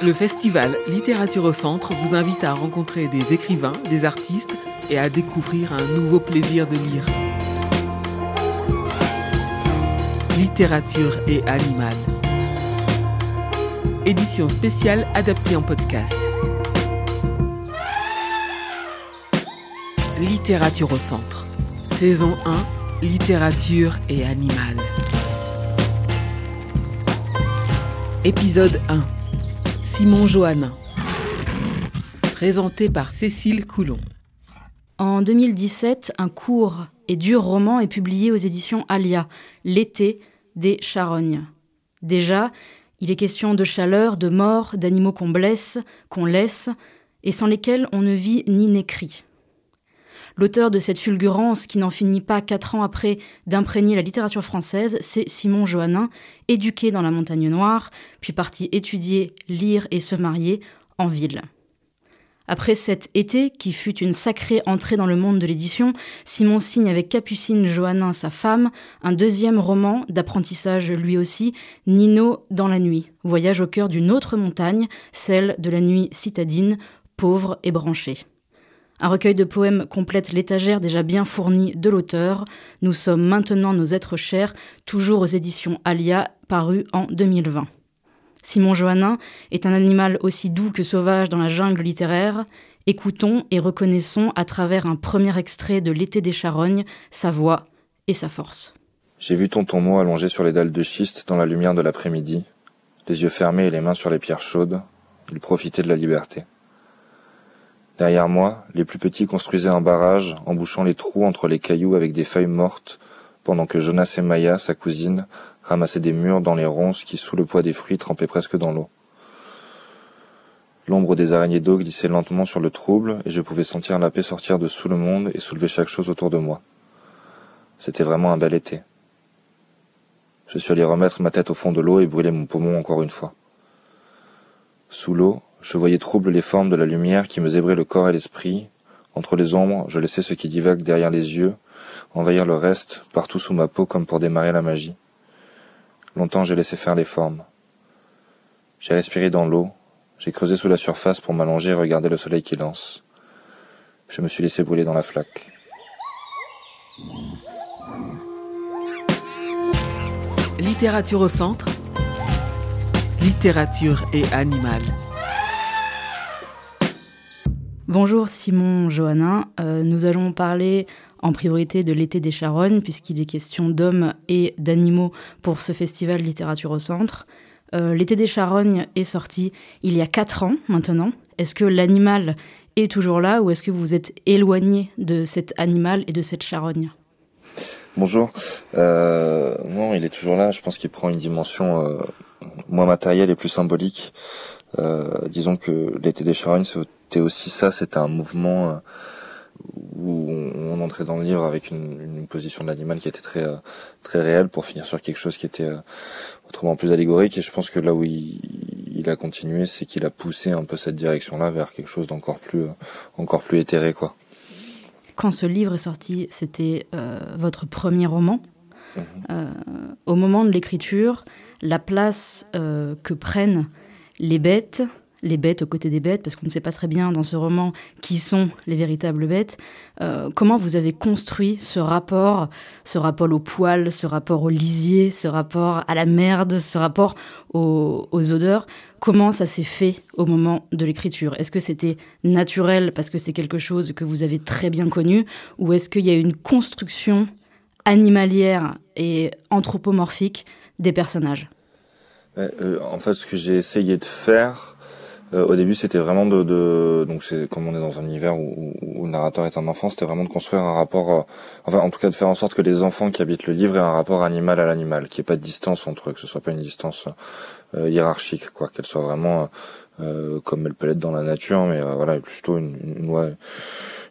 Le festival Littérature au Centre vous invite à rencontrer des écrivains, des artistes et à découvrir un nouveau plaisir de lire. Littérature et animal. Édition spéciale adaptée en podcast. Littérature au Centre. Saison 1. Littérature et animal. Épisode 1. Simon Johannin. Présenté par Cécile Coulon. En 2017, un court et dur roman est publié aux éditions Alia, L'été des charognes. Déjà, il est question de chaleur, de mort, d'animaux qu'on blesse, qu'on laisse, et sans lesquels on ne vit ni n'écrit. L'auteur de cette fulgurance qui n'en finit pas quatre ans après d'imprégner la littérature française, c'est Simon Johannin, éduqué dans la montagne noire, puis parti étudier, lire et se marier en ville. Après cet été, qui fut une sacrée entrée dans le monde de l'édition, Simon signe avec Capucine Johannin, sa femme, un deuxième roman d'apprentissage lui aussi, Nino dans la nuit, voyage au cœur d'une autre montagne, celle de la nuit citadine, pauvre et branchée. Un recueil de poèmes complète l'étagère déjà bien fournie de l'auteur. Nous sommes maintenant nos êtres chers, toujours aux éditions Alia, paru en 2020. Simon Johannin est un animal aussi doux que sauvage dans la jungle littéraire. Écoutons et reconnaissons à travers un premier extrait de L'été des charognes sa voix et sa force. J'ai vu tonton Mo allongé sur les dalles de schiste dans la lumière de l'après-midi, les yeux fermés et les mains sur les pierres chaudes. Il profitait de la liberté. Derrière moi, les plus petits construisaient un barrage, embouchant les trous entre les cailloux avec des feuilles mortes, pendant que Jonas et Maya, sa cousine, ramassaient des murs dans les ronces qui, sous le poids des fruits, trempaient presque dans l'eau. L'ombre des araignées d'eau glissait lentement sur le trouble, et je pouvais sentir la paix sortir de sous le monde et soulever chaque chose autour de moi. C'était vraiment un bel été. Je suis allé remettre ma tête au fond de l'eau et brûler mon poumon encore une fois. Sous l'eau, je voyais trouble les formes de la lumière qui me zébrait le corps et l'esprit. Entre les ombres, je laissais ce qui divague derrière les yeux, envahir le reste, partout sous ma peau comme pour démarrer la magie. Longtemps j'ai laissé faire les formes. J'ai respiré dans l'eau, j'ai creusé sous la surface pour m'allonger et regarder le soleil qui lance. Je me suis laissé brûler dans la flaque. Littérature au centre. Littérature et animal. Bonjour Simon Johannin, euh, nous allons parler en priorité de l'été des charognes puisqu'il est question d'hommes et d'animaux pour ce festival littérature au centre. Euh, l'été des charognes est sorti il y a quatre ans maintenant. Est-ce que l'animal est toujours là ou est-ce que vous êtes éloigné de cet animal et de cette charogne? Bonjour. Euh, non, il est toujours là. Je pense qu'il prend une dimension moins matérielle et plus symbolique. Disons que l'été des charognes, c'était aussi ça. C'était un mouvement euh, où on, entrait dans le livre avec une, une position de l'animal qui était très euh, très réelle pour finir sur quelque chose qui était euh, autrement plus allégorique. Et je pense que là où il, il a continué, c'est qu'il a poussé un peu cette direction-là vers quelque chose d'encore plus encore plus éthéré, quoi. Quand ce livre est sorti, c'était euh, votre premier roman. Mmh. Euh, au moment de l'écriture, la place euh, que prennent les bêtes, les bêtes aux côtés des bêtes, parce qu'on ne sait pas très bien dans ce roman qui sont les véritables bêtes. Euh, comment vous avez construit ce rapport, ce rapport au poil, ce rapport au lisier, ce rapport à la merde, ce rapport aux, odeurs? Comment ça s'est fait au moment de l'écriture? Est-ce que c'était naturel parce que c'est quelque chose que vous avez très bien connu, ou est-ce qu'il y a une construction animalière et anthropomorphique des personnages? Euh, En fait, ce que j'ai essayé de faire, euh, au début, c'était vraiment de, de donc c'est comme on est dans un univers où, où, le narrateur est un enfant, c'était vraiment de construire un rapport, euh, enfin en tout cas de faire en sorte que les enfants qui habitent le livre aient un rapport animal à l'animal, qu'il n'y ait pas de distance entre eux, que ce soit pas une distance euh, hiérarchique, quoi, qu'elle soit vraiment euh, comme elle peut l'être dans la nature, mais euh, voilà, plutôt une, une loi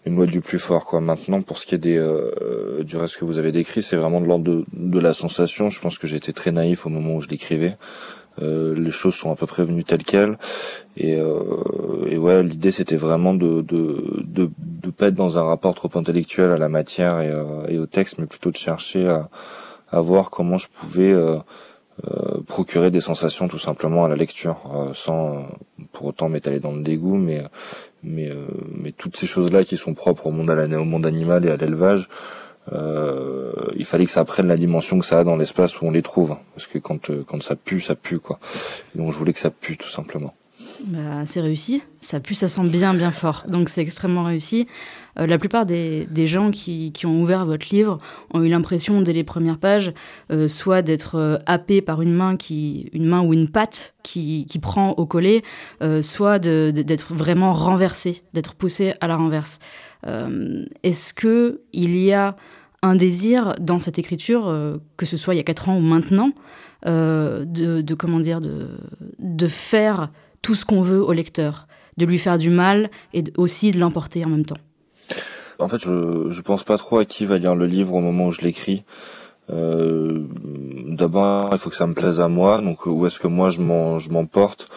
une loi du plus fort quoi. Maintenant pour ce qui est des euh, du reste que vous avez décrit, c'est vraiment de l'ordre de, de, la sensation. Je pense que j'étais très naïf au moment où je l'écrivais. Euh, les choses sont à peu près venues telles quelles. Et, euh, et ouais l'idée c'était vraiment de, de de de pas être dans un rapport trop intellectuel à la matière et, et au texte mais plutôt de chercher à, à voir comment je pouvais procurer des sensations tout simplement à la lecture, sans pour autant m'étaler dans le dégoût, mais mais mais toutes ces choses là qui sont propres au monde au monde animal et à l'élevage euh, il fallait que ça prenne la dimension que ça a dans l'espace où on les trouve. Parce que quand, euh, quand ça pue, ça pue, quoi. Et donc je voulais que ça pue, tout simplement. Bah, c'est réussi. Ça pue, ça sent bien, bien fort. Donc c'est extrêmement réussi. Euh, la plupart des, gens qui, ont ouvert votre livre ont eu l'impression dès les premières pages, euh, soit d'être euh, happé par une main qui, une main ou une patte qui, qui prend au collet, euh, soit d'être vraiment renversé, d'être poussé à la renverse. Est-ce que il y a un désir dans cette écriture, que ce soit il y a quatre ans ou maintenant, de, comment dire, de, de faire tout ce qu'on veut au lecteur, de lui faire du mal et aussi de l'emporter en même temps. En fait, je, pense pas trop à qui va lire le livre au moment où je l'écris. Euh, D'abord, il faut que ça me plaise à moi. Donc, où est-ce que moi je m'emporte?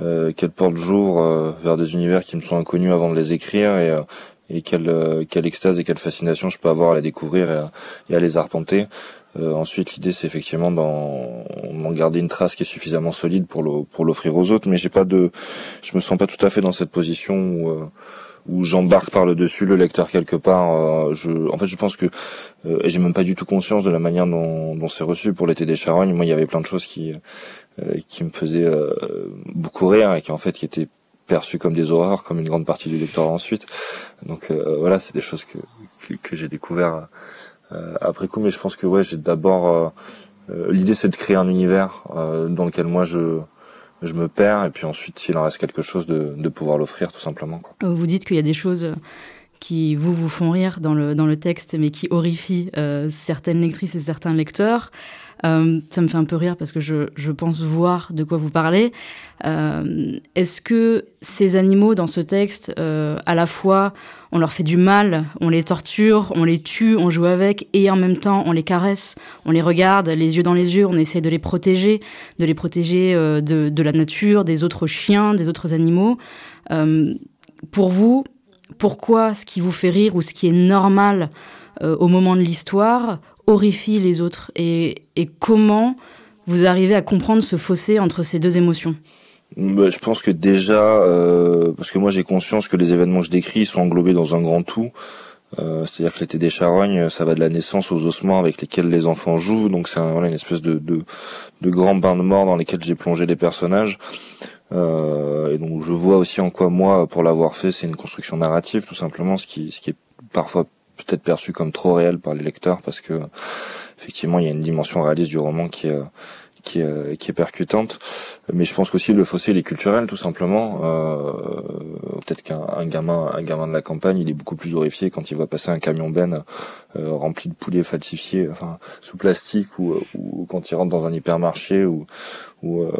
Euh, Qu'elle porte jour euh, vers des univers qui me sont inconnus avant de les écrire et, euh, quelle extase et quelle fascination je peux avoir à les découvrir et à les arpenter. Euh, ensuite, l'idée, c'est effectivement d'en, garder une trace qui est suffisamment solide pour, le, pour l'offrir aux autres, mais j'ai pas de, je me sens pas tout à fait dans cette position où, euh, où j'embarque par le dessus le lecteur quelque part. je, en fait, je pense que euh, j'ai même pas du tout conscience de la manière dont, dont c'est reçu pour l'été des charognes. Moi, il y avait plein de choses qui, qui me faisaient beaucoup rire et qui en fait qui étaient perçues comme des horreurs, comme une grande partie du lecteur ensuite. Donc euh, voilà, c'est des choses que, que, que j'ai découvert euh, après coup, mais je pense que ouais, j'ai d'abord euh, l'idée c'est de créer un univers dans lequel moi je je me perds et puis ensuite s'il en reste quelque chose de, pouvoir l'offrir tout simplement. Vous dites qu'il y a des choses qui vous vous font rire dans le dans le texte, mais qui horrifient euh, certaines lectrices et certains lecteurs. Euh, ça me fait un peu rire parce que je, pense voir de quoi vous parlez. Euh, Est-ce que ces animaux dans ce texte, euh, à la fois, on leur fait du mal, on les torture, on les tue, on joue avec, et en même temps, on les caresse, on les regarde, les yeux dans les yeux, on essaie de les protéger, de les protéger de, la nature, des autres chiens, des autres animaux. Pour vous, pourquoi ce qui vous fait rire ou ce qui est normal au moment de l'histoire horrifie les autres et, et, comment vous arrivez à comprendre ce fossé entre ces deux émotions? Bah, Je pense que déjà, euh, parce que moi j'ai conscience que les événements que je décris sont englobés dans un grand tout. Euh, C'est-à-dire que l'été des charognes, ça va de la naissance aux ossements avec lesquels les enfants jouent, donc c'est un, voilà, une espèce de, de, de grand bain de mort dans lesquels j'ai plongé des personnages. Euh, et donc je vois aussi en quoi moi, pour l'avoir fait, c'est une construction narrative tout simplement, ce qui, ce qui est parfois peut-être perçu comme trop réel par les lecteurs parce que effectivement il y a une dimension réaliste du roman qui est qui est, qui est percutante. Mais je pense qu'aussi le fossé il est culturel tout simplement. Euh, peut-être qu'un gamin un gamin de la campagne il est beaucoup plus horrifié quand il va passer un camion ben euh, rempli de poulets falsifiés enfin sous plastique ou, ou quand il rentre dans un hypermarché ou où, euh,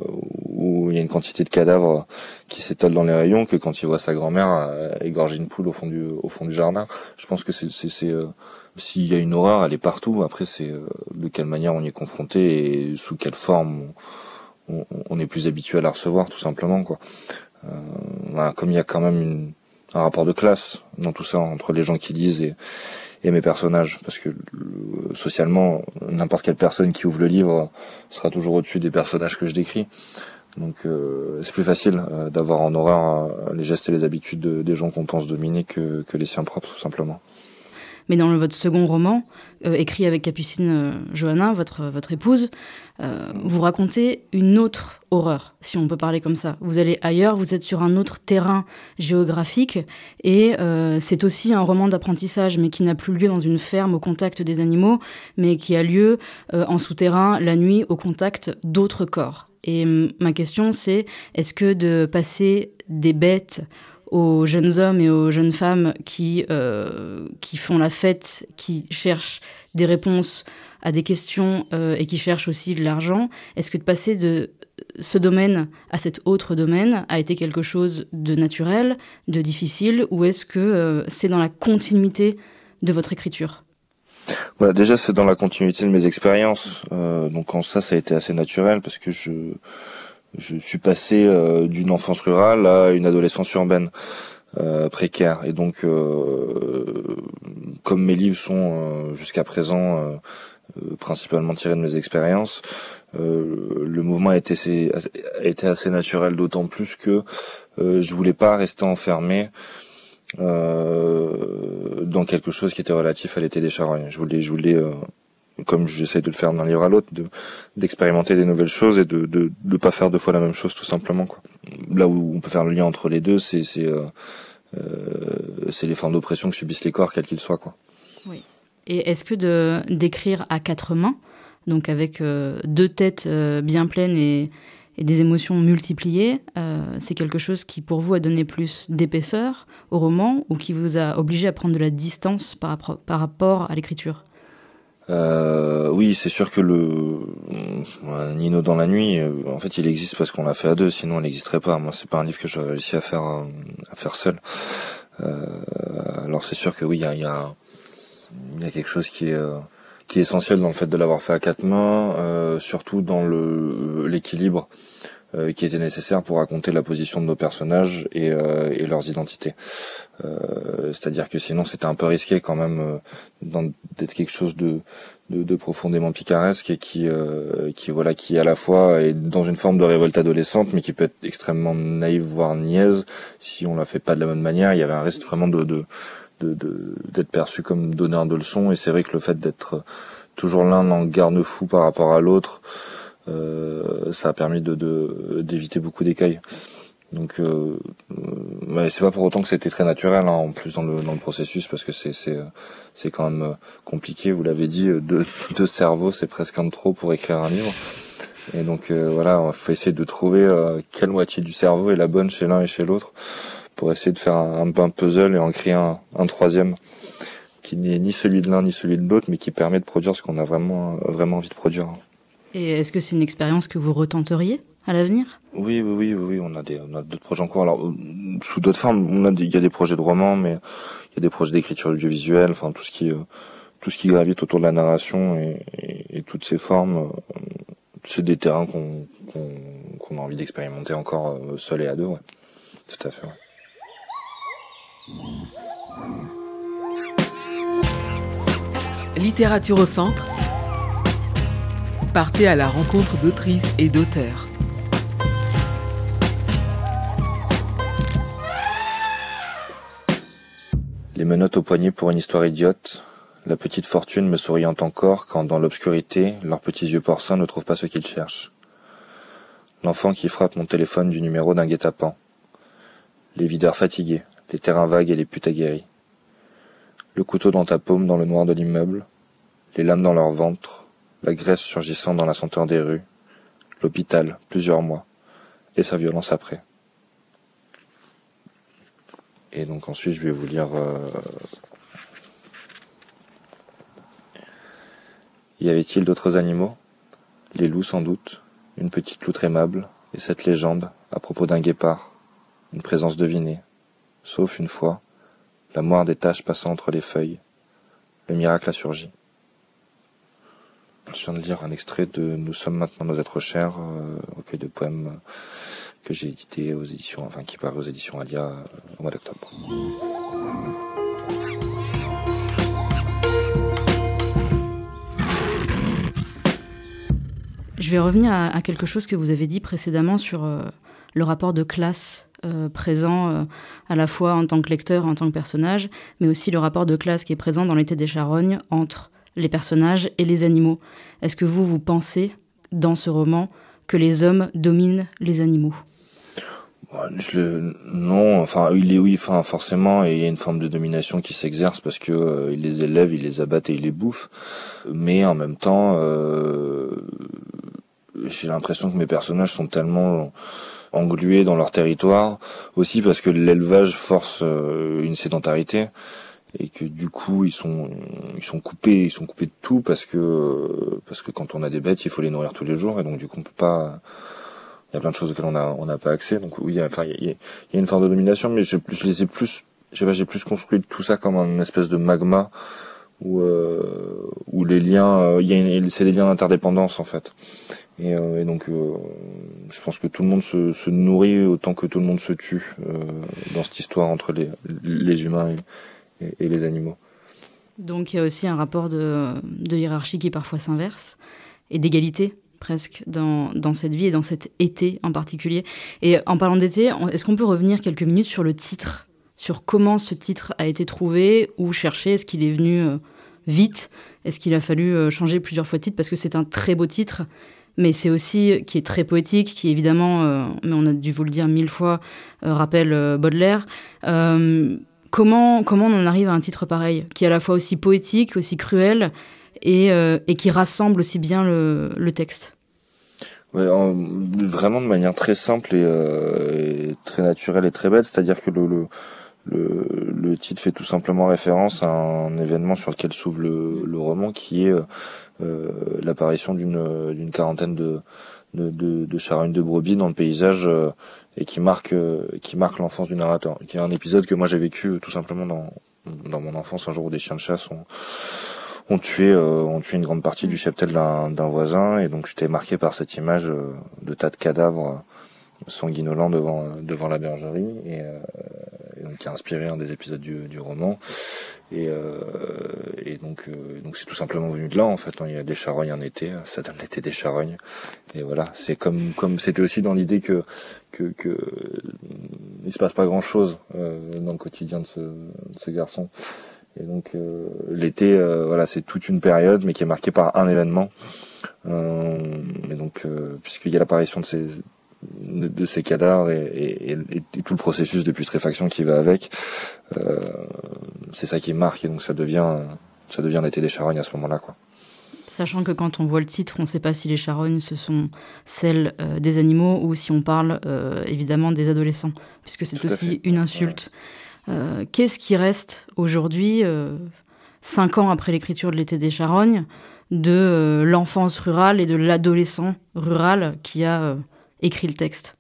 où il y a une quantité de cadavres qui s'étalent dans les rayons que quand il voit sa grand-mère euh, égorger une poule au fond du au fond du jardin. Je pense que c'est c'est euh, s'il y a une horreur elle est partout. Après c'est de quelle manière on y est confronté et sous quelle forme on, on, est plus habitué à la recevoir tout simplement quoi. Euh, voilà, comme il y a quand même une, un rapport de classe dans tout ça entre les gens qui lisent et et mes personnages, parce que socialement, n'importe quelle personne qui ouvre le livre sera toujours au-dessus des personnages que je décris. Donc euh, c'est plus facile euh, d'avoir en horreur euh, les gestes et les habitudes de, des gens qu'on pense dominer que, que les siens propres, tout simplement. Mais dans votre second roman, euh, écrit avec Capucine euh, Johanna, votre, votre épouse, euh, vous racontez une autre horreur, si on peut parler comme ça. Vous allez ailleurs, vous êtes sur un autre terrain géographique, et euh, c'est aussi un roman d'apprentissage, mais qui n'a plus lieu dans une ferme au contact des animaux, mais qui a lieu euh, en souterrain, la nuit, au contact d'autres corps. Et ma question, c'est est-ce que de passer des bêtes aux jeunes hommes et aux jeunes femmes qui, euh, qui font la fête, qui cherchent des réponses à des questions euh, et qui cherchent aussi de l'argent, est-ce que de passer de ce domaine à cet autre domaine a été quelque chose de naturel, de difficile, ou est-ce que euh, c'est dans la continuité de votre écriture? Voilà, déjà c'est dans la continuité de mes expériences, euh, donc en ça ça a été assez naturel parce que je je suis passé euh, d'une enfance rurale à une adolescence urbaine euh, précaire. Et donc, euh, comme mes livres sont jusqu'à présent principalement tirés de mes expériences, le mouvement a été, assez, a été assez naturel, d'autant plus que je voulais pas rester enfermé dans quelque chose qui était relatif à l'été des charognes. Je voulais, je voulais comme j'essaie de le faire d'un livre à l'autre, d'expérimenter des nouvelles choses et de, de de pas faire deux fois la même chose tout simplement. Là où on peut faire le lien entre les deux, c'est euh, euh, les formes d'oppression que subissent les corps quels qu'ils soient. Oui. Et est-ce que d'écrire à quatre mains, donc avec euh, deux têtes bien pleines et, des émotions multipliées, c'est quelque chose qui pour vous a donné plus d'épaisseur au roman ou qui vous a obligé à prendre de la distance par rapport à l'écriture? Euh, oui, c'est sûr que le Nino dans la nuit, euh, en fait, il existe parce qu'on l'a fait à deux, sinon il n'existerait pas. Moi, c'est pas un livre que j'aurais réussi à faire euh, à faire seul. Euh, alors c'est sûr que oui, il y a, quelque chose qui est essentiel dans le fait de l'avoir fait à quatre mains, surtout dans l'équilibre euh, qui était nécessaire pour raconter la position de nos personnages et, euh, et leurs identités. Euh, c'est-à-dire que sinon c'était un peu risqué quand même d'être quelque chose de, de, de, profondément picaresque et qui, qui voilà qui à la fois est dans une forme de révolte adolescente mais qui peut être extrêmement naïve voire niaise si on la fait pas de la même manière. Il y avait un risque vraiment de, de d'être perçu comme donneur de leçons et c'est vrai que le fait d'être toujours l'un en garde-fou par rapport à l'autre euh, ça a permis de d'éviter beaucoup d'écailles. Donc, euh, euh c'est pas pour autant que c'était très naturel, hein, en plus dans le dans le processus, parce que c'est c'est c'est quand même euh, compliqué. Vous l'avez dit, deux deux cerveaux, c'est presque un trop pour écrire un livre. Et donc voilà, il faut essayer de trouver quelle moitié du cerveau est la bonne chez l'un et chez l'autre, pour essayer de faire un, un, puzzle et en créer un, un troisième qui n'est ni celui de l'un ni celui de l'autre, mais qui permet de produire ce qu'on a vraiment vraiment envie de produire. Et est-ce que c'est une expérience que vous retenteriez à l'avenir? Oui, oui, oui, oui, on a des, on a d'autres projets en cours. Alors, euh, sous d'autres formes, on a il y a des projets de romans, mais il y a des projets d'écriture audiovisuelle, enfin tout ce qui, euh, tout ce qui gravite autour de la narration et, et, toutes ces formes, euh, c'est des terrains qu'on, qu'on, a envie d'expérimenter encore seul et à deux, ouais. Tout à fait. Littérature au centre partez à la rencontre d'autrices et d'auteurs. Les menottes au poignet pour une histoire idiote, la petite fortune me souriant encore quand, dans l'obscurité, leurs petits yeux porcins ne trouvent pas ce qu'ils cherchent. L'enfant qui frappe mon téléphone du numéro d'un guet-apens. Les videurs fatigués, les terrains vagues et les putes aguerries. Le couteau dans ta paume dans le noir de l'immeuble, les lames dans leur ventre, la graisse surgissant dans la senteur des rues, l'hôpital, plusieurs mois, et sa violence après. Et donc ensuite, je vais vous lire... Euh, y avait-il d'autres animaux? Les loups sans doute, une petite loutre aimable, et cette légende à propos d'un guépard, une présence devinée, sauf une fois, la moire des taches passant entre les feuilles. Le miracle a surgi. Je viens de lire un extrait de Nous sommes maintenant nos êtres chers, euh, recueil de poèmes euh, que j'ai édité aux éditions, enfin qui paraît aux éditions Alia euh, au mois d'octobre. Je vais revenir à, quelque chose que vous avez dit précédemment sur le rapport de classe présent à la fois en tant que lecteur, en tant que personnage, mais aussi le rapport de classe qui est présent dans l'été des charognes entre les personnages et les animaux. Est-ce que vous, vous pensez, dans ce roman, que les hommes dominent les animaux? Je non, enfin il est oui, forcément, et il y a une forme de domination qui s'exerce parce que euh, les élève, il les abatte et il les bouffe. Mais en même temps, euh, j'ai l'impression que mes personnages sont tellement englués dans leur territoire, aussi parce que l'élevage force euh, une sédentarité et que du coup ils sont ils sont coupés ils sont coupés de tout parce que parce que quand on a des bêtes il faut les nourrir tous les jours et donc du coup on peut pas il y a plein de choses auxquelles on a on n'a pas accès. Donc oui enfin il y, a, une forme de domination mais je, je les ai plus j'ai plus construit tout ça comme une espèce de magma où euh, où les liens euh, il y a c'est des liens d'interdépendance en fait. Et, euh, et donc euh, je pense que tout le monde se, se nourrit autant que tout le monde se tue dans cette histoire entre les les humains et et, les animaux. Donc il y a aussi un rapport de, hiérarchie qui parfois s'inverse et d'égalité presque dans, cette vie et dans cet été en particulier. Et en parlant d'été, est-ce qu'on peut revenir quelques minutes sur le titre? Sur comment ce titre a été trouvé ou cherché? Est-ce qu'il est venu euh, vite? Est-ce qu'il a fallu euh, changer plusieurs fois de titre? Parce que c'est un très beau titre, mais c'est aussi qui est très poétique, qui évidemment, euh, mais on a dû vous le dire mille fois, rappelle Baudelaire. Comment, comment on en arrive à un titre pareil, qui est à la fois aussi poétique, aussi cruel, et, et qui rassemble aussi bien le, texte. Vraiment de manière très simple et, très naturelle et très bête, c'est-à-dire que le, titre fait tout simplement référence à un événement sur lequel s'ouvre le, roman, qui est euh, l'apparition d'une quarantaine de de, de, de brebis dans le paysage euh, et qui marque euh, qui marque l'enfance du narrateur. Qui est un épisode que moi j'ai vécu euh, tout simplement dans dans mon enfance. Un jour où des chiens de chasse ont ont tué ont tué une grande partie du cheptel d'un voisin. Et donc j'étais marqué par cette image de tas de cadavres sanguinolents devant devant la bergerie. Et, qui a inspiré un des épisodes du, du roman. Et, euh, et donc, euh, donc c'est tout simplement venu de là en fait. Hein. Il y a des charognes en été, ça donne l'été des charognes. Et voilà, c'est comme comme c'était aussi dans l'idée que que que il se passe pas grand chose euh, dans le quotidien de ce, de ce garçon. Et donc euh, l'été, euh, voilà, c'est toute une période, mais qui est marquée par un événement. Euh, et donc, puisqu'il y a l'apparition de ces de, ces cadavres et, tout le processus de putréfaction qui va avec, euh, c'est ça qui marque et donc ça devient ça devient l'été des charognes à ce moment-là quoi. Sachant que quand on voit le titre, on ne sait pas si les charognes ce sont celles euh, des animaux ou si on parle euh, évidemment des adolescents, puisque c'est aussi une insulte. Qu'est-ce qui reste aujourd'hui, cinq ans après l'écriture de l'été des charognes, de l'enfance rurale et de l'adolescent rural qui a écrit le texte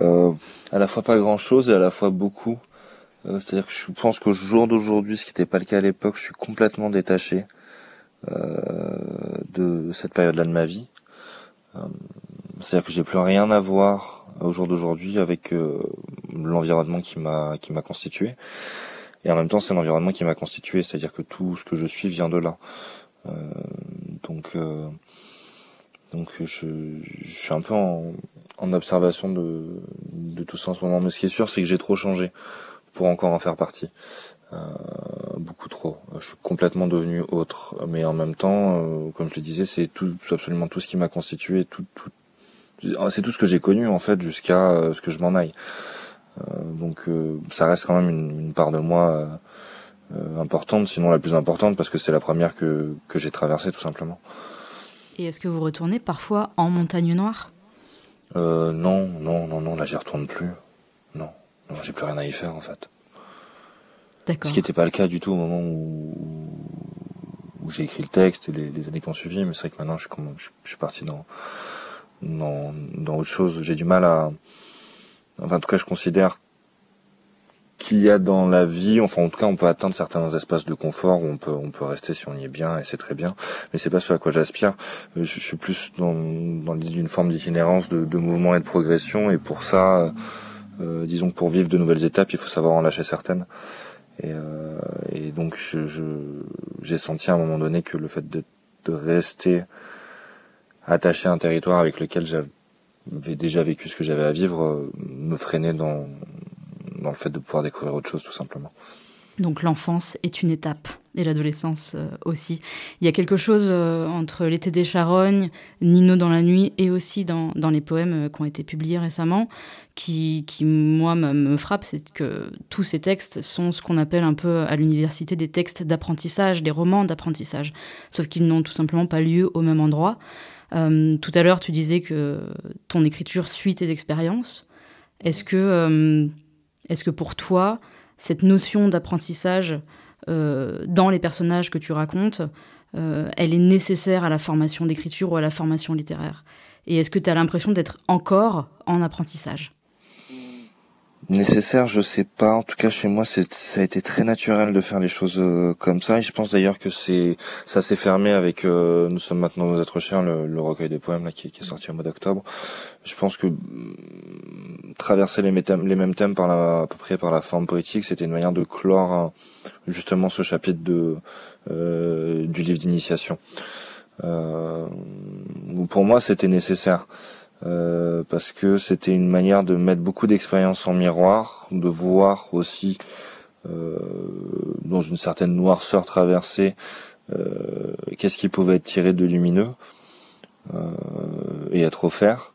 euh, À la fois pas grand-chose et à la fois beaucoup. Euh, c'est-à-dire que je pense qu'au jour d'aujourd'hui, ce qui n'était pas le cas à l'époque, je suis complètement détaché euh, de cette période-là de ma vie. C'est-à-dire que j'ai plus rien à voir au jour d'aujourd'hui avec l'environnement qui m'a qui m'a constitué. Et en même temps, c'est l'environnement qui m'a constitué, c'est-à-dire que tout ce que je suis vient de là. donc donc je, je, suis un peu en, en observation de, de, tout ça en ce moment. Mais ce qui est sûr, c'est que j'ai trop changé pour encore en faire partie. Euh, beaucoup trop. Je suis complètement devenu autre. Mais en même temps, euh, comme je le disais, c'est tout, absolument tout ce qui m'a constitué. Tout, tout, c'est tout ce que j'ai connu en fait jusqu'à euh, ce que je m'en aille. Euh, donc ça reste quand même une, une part de moi importante, sinon la plus importante, parce que c'est la première que, que j'ai traversée tout simplement. Et est-ce que vous retournez parfois en montagne noire? Euh, Non, non, non, non, là j'y retourne plus. Non, non j'ai plus rien à y faire en fait. D'accord. Ce qui n'était pas le cas du tout au moment où, où j'ai écrit le texte et les, années qui ont suivi, mais c'est vrai que maintenant je suis, je, je suis parti dans, dans, dans autre chose. J'ai du mal à... Enfin en tout cas je considère qu'il y a dans la vie, enfin en tout cas on peut atteindre certains espaces de confort où on peut on peut rester si on y est bien et c'est très bien, mais c'est pas ce à quoi j'aspire. Euh, je, suis plus dans dans l'idée forme d'itinérance, de, de, mouvement et de progression et pour ça, euh, euh, disons que pour vivre de nouvelles étapes, il faut savoir en lâcher certaines. Et, euh, et donc je, j'ai senti à un moment donné que le fait de, de rester attaché à un territoire avec lequel j'avais déjà vécu ce que j'avais à vivre me freinait dans dans le fait de pouvoir découvrir autre chose tout simplement. Donc l'enfance est une étape et l'adolescence euh, aussi. Il y a quelque chose euh, entre l'été des charognes, Nino dans la nuit et aussi dans, dans les poèmes euh, qui ont été publiés récemment qui, qui moi, me frappe, c'est que tous ces textes sont ce qu'on appelle un peu à l'université des textes d'apprentissage, des romans d'apprentissage, sauf qu'ils n'ont tout simplement pas lieu au même endroit. tout à l'heure, tu disais que ton écriture suit tes expériences. Est-ce que est-ce que pour toi, cette notion d'apprentissage euh, dans les personnages que tu racontes, euh, elle est nécessaire à la formation d'écriture ou à la formation littéraire? Et est-ce que tu as l'impression d'être encore en apprentissage? Nécessaire, je sais pas. En tout cas, chez moi, c'est ça a été très naturel de faire les choses euh, comme ça. Et je pense d'ailleurs que c'est ça s'est fermé avec euh, Nous sommes maintenant nos êtres chers, le, recueil de poèmes là, qui, qui, est sorti au mois d'octobre. Je pense que mm, traverser les, les mêmes thèmes par la, à peu près par la forme poétique, c'était une manière de clore hein, justement ce chapitre de euh, du livre d'initiation. Euh, pour moi, c'était nécessaire. Euh, parce que c'était une manière de mettre beaucoup d'expérience en miroir, de voir aussi euh, dans une certaine noirceur traversée euh, qu'est-ce qui pouvait être tiré de lumineux et être offert.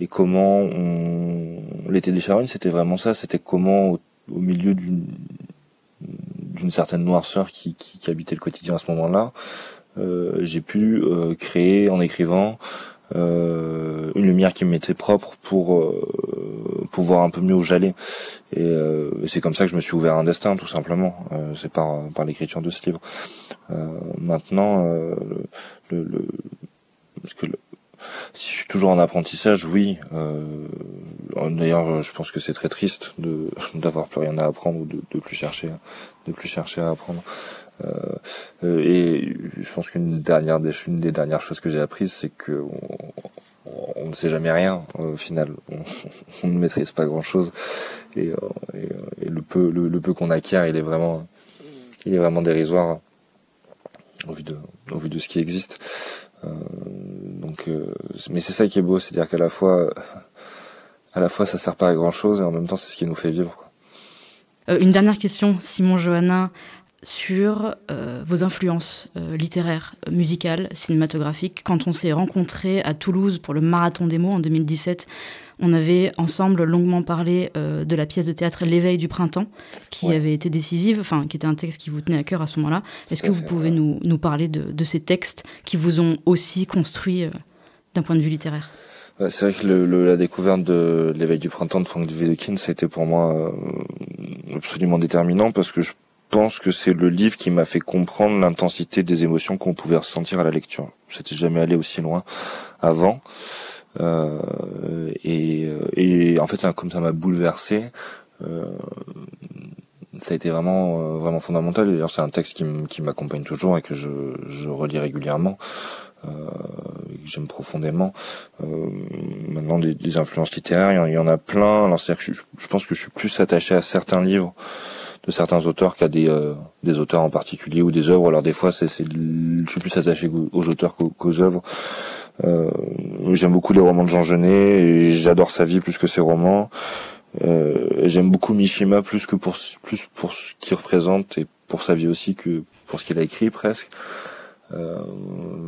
Et comment on... l'été des Charognes c'était vraiment ça c'était comment au, milieu d'une d'une certaine noirceur qui, qui, qui, habitait le quotidien à ce moment-là euh, j'ai pu euh, créer en écrivant euh, une lumière qui m'était propre pour euh, pour voir un peu mieux où j'allais. Et euh, c'est comme ça que je me suis ouvert un destin tout simplement. C'est par par l'écriture de ce livre. Maintenant le, le, parce que si je suis toujours en apprentissage, oui. Euh, D'ailleurs, je pense que c'est très triste de d'avoir plus rien à apprendre ou de, de plus chercher, plus chercher à apprendre. Euh, euh, et je pense qu'une dernière des, une des dernières choses que j'ai apprises, c'est que on, ne sait jamais rien au final. On, ne maîtrise pas grand chose et, euh, et, le peu le, peu qu'on acquiert, il est vraiment il est vraiment dérisoire au vu de ce qui existe. Donc, mais c'est ça qui est beau, c'est-à-dire qu'à la fois, à la fois, ça sert pas à grand chose et en même temps, c'est ce qui nous fait vivre. Quoi. Euh, une dernière question, Simon Johanna, sur euh, vos influences euh, littéraires, musicales, cinématographiques. Quand on s'est rencontrés à Toulouse pour le Marathon des mots en 2017, on avait ensemble longuement parlé euh, de la pièce de théâtre L'éveil du printemps, qui ouais. avait été décisive, enfin, qui était un texte qui vous tenait à cœur à ce moment-là. Est-ce que vous pouvez nous, nous, parler de, de, ces textes qui vous ont aussi construit d'un point de vue littéraire? C'est vrai que le, le, la découverte de L'éveil du printemps de Frank Wedekind, ça a été pour moi euh, absolument déterminant parce que je pense que c'est le livre qui m'a fait comprendre l'intensité des émotions qu'on pouvait ressentir à la lecture. J'étais jamais allé aussi loin avant. Euh, et, et, en fait, comme ça m'a bouleversé, euh, ça a été vraiment euh, vraiment fondamental. D'ailleurs, c'est un texte qui m'accompagne toujours et que je, je relis régulièrement. Euh, j'aime profondément. Euh, maintenant, des, des, influences littéraires, il y, en, a plein. Alors, c'est que je, je, pense que je suis plus attaché à certains livres de certains auteurs qu'à des euh, des auteurs en particulier ou des œuvres. Alors, des fois, c'est je suis plus attaché aux auteurs qu'aux, qu'aux œuvres. Euh, j'aime beaucoup les romans de Jean Genet et j'adore sa vie plus que ses romans. Euh, j'aime beaucoup Mishima plus que pour plus pour ce qu'il représente et pour sa vie aussi que pour ce qu'il a écrit presque. Euh,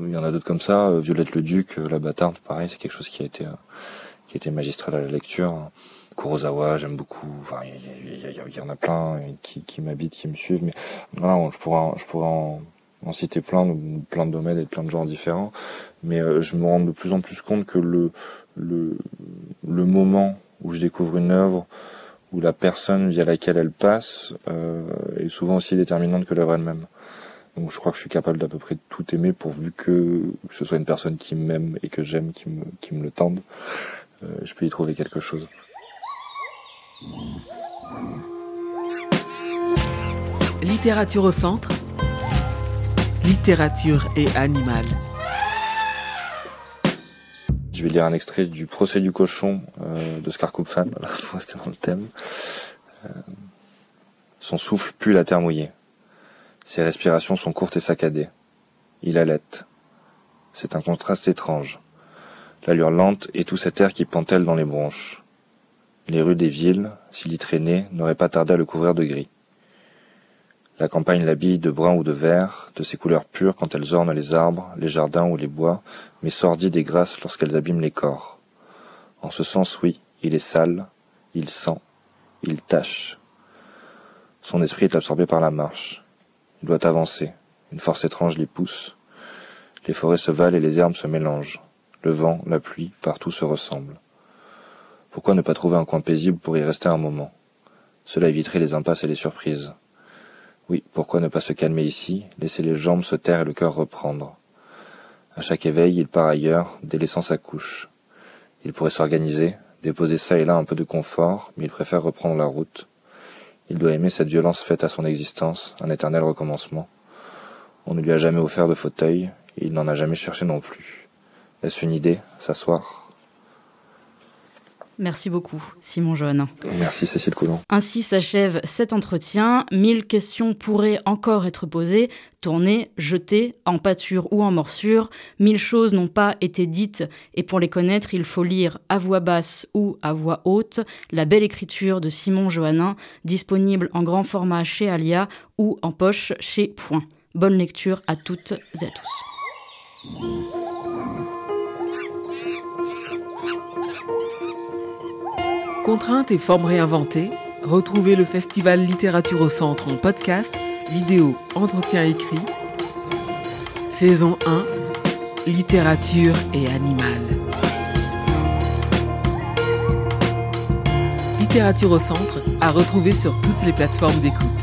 il y en a d'autres comme ça. Violette le Duc, La Bâtarde, pareil, c'est quelque chose qui a été qui a été magistral à la lecture. Kurosawa, j'aime beaucoup. Enfin, il y, en a plein qui, qui m'habitent, qui me suivent. Mais voilà, je pourrais, je pourrais en, en citer plein, plein de domaines et plein de genres différents. Mais euh, je me rends de plus en plus compte que le, le, le moment où je découvre une œuvre, où la personne via laquelle elle passe euh, est souvent aussi déterminante que l'œuvre elle-même. Donc je crois que je suis capable d'à peu près tout aimer pourvu que, ce soit une personne qui m'aime et que j'aime, qui me, qui me le tende. Euh, je peux y trouver quelque chose. Littérature au centre. Littérature et animal. Je vais lire un extrait du procès du cochon euh, de Scar Kupfan, voilà, rester dans le thème. Euh, son souffle pue la terre mouillée. Ses respirations sont courtes et saccadées. Il halète. C'est un contraste étrange. L'allure lente et tout cet air qui pantelle dans les bronches. Les rues des villes, s'il y traînait, n'auraient pas tardé à le couvrir de gris. La campagne l'habille de brun ou de vert, de ses couleurs pures quand elles ornent les arbres, les jardins ou les bois, mais sordides et grasses lorsqu'elles abîment les corps. En ce sens, oui, il est sale, il sent, il tâche. Son esprit est absorbé par la marche. Doit avancer. Une force étrange l'y pousse. Les forêts se valent et les herbes se mélangent. Le vent, la pluie, partout se ressemblent. Pourquoi ne pas trouver un coin paisible pour y rester un moment? Cela éviterait les impasses et les surprises. Oui, pourquoi ne pas se calmer ici, laisser les jambes se taire et le cœur reprendre? À chaque éveil, il part ailleurs, délaissant sa couche. Il pourrait s'organiser, déposer ça et là un peu de confort, mais il préfère reprendre la route. Il doit aimer cette violence faite à son existence, un éternel recommencement. On ne lui a jamais offert de fauteuil, il n'en a jamais cherché non plus. Est-ce une idée, s'asseoir? Merci beaucoup, Simon Johannin. Merci, Cécile Coulon. Ainsi s'achève cet entretien. Mille questions pourraient encore être posées, tournées, jetées, en pâture ou en morsure. Mille choses n'ont pas été dites, et pour les connaître, il faut lire à voix basse ou à voix haute la belle écriture de Simon Johannin, disponible en grand format chez Alia ou en poche chez Point. Bonne lecture à toutes et à tous. Contraintes et formes réinventées, retrouvez le festival Littérature au Centre en podcast, vidéo, entretien écrit. Saison 1, Littérature et animal. Littérature au Centre à retrouver sur toutes les plateformes d'écoute.